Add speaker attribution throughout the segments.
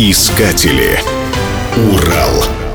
Speaker 1: Искатели. Урал.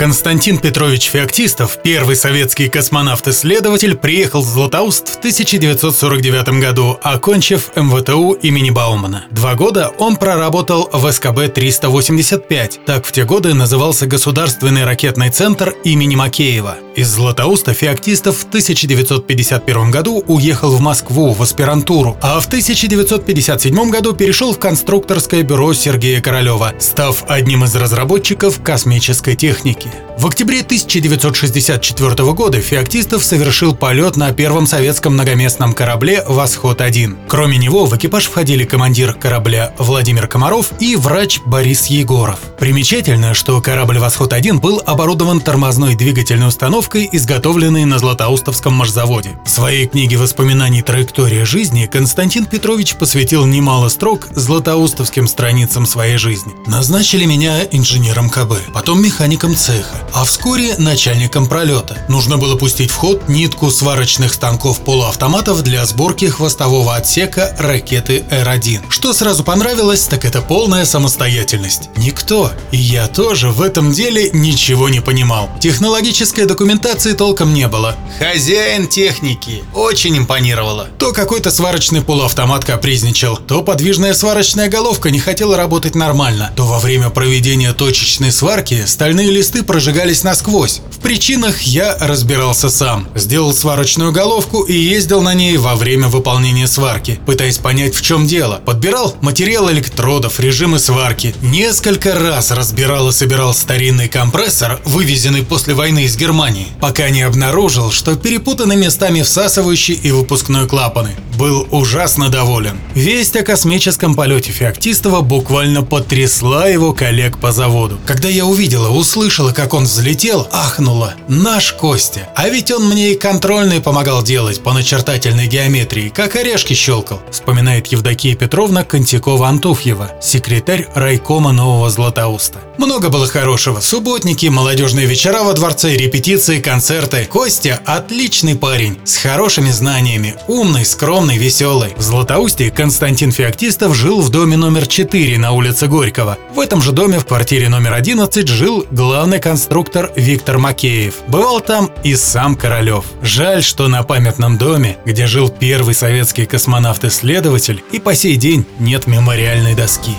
Speaker 2: Константин Петрович Феоктистов, первый советский космонавт-исследователь, приехал в Златоуст в 1949 году, окончив МВТУ имени Баумана. Два года он проработал в СКБ-385, так в те годы назывался Государственный ракетный центр имени Макеева. Из Златоуста Феоктистов в 1951 году уехал в Москву в аспирантуру, а в 1957 году перешел в конструкторское бюро Сергея Королева, став одним из разработчиков космической техники. В октябре 1964 года Феоктистов совершил полет на первом советском многоместном корабле «Восход-1». Кроме него в экипаж входили командир корабля Владимир Комаров и врач Борис Егоров. Примечательно, что корабль «Восход-1» был оборудован тормозной двигательной установкой, изготовленной на Златоустовском машзаводе. В своей книге воспоминаний «Траектория жизни» Константин Петрович посвятил немало строк златоустовским страницам своей жизни. Назначили меня инженером КБ, потом механиком цеха, цеха, а вскоре начальником пролета. Нужно было пустить в ход нитку сварочных станков полуавтоматов для сборки хвостового отсека ракеты Р-1. Что сразу понравилось, так это полная самостоятельность. Никто, и я тоже в этом деле ничего не понимал. Технологической документации толком не было. Хозяин техники очень импонировало. То какой-то сварочный полуавтомат капризничал, то подвижная сварочная головка не хотела работать нормально, то во время проведения точечной сварки стальные листы прожигались насквозь. В причинах я разбирался сам. Сделал сварочную головку и ездил на ней во время выполнения сварки, пытаясь понять, в чем дело. Подбирал материал электродов, режимы сварки. Несколько раз разбирал и собирал старинный компрессор, вывезенный после войны из Германии, пока не обнаружил, что перепутаны местами всасывающий и выпускной клапаны. Был ужасно доволен. Весть о космическом полете Феоктистова буквально потрясла его коллег по заводу. Когда я увидела, услышала, как он взлетел, ахнула. Наш Костя. А ведь он мне и контрольный помогал делать по начертательной геометрии, как орешки щелкал, вспоминает Евдокия Петровна Контякова-Антуфьева, секретарь райкома Нового Златоуста. Много было хорошего. Субботники, молодежные вечера во дворце, репетиции, концерты. Костя – отличный парень, с хорошими знаниями, умный, скромный, веселый. В Златоусте Константин Феоктистов жил в доме номер 4 на улице Горького. В этом же доме в квартире номер 11 жил главный конструктор Виктор Макеев. Бывал там и сам Королев. Жаль, что на памятном доме, где жил первый советский космонавт-исследователь, и по сей день нет мемориальной доски.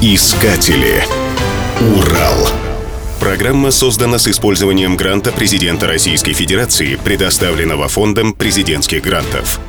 Speaker 1: Искатели. Урал. Программа создана с использованием гранта президента Российской Федерации, предоставленного Фондом президентских грантов.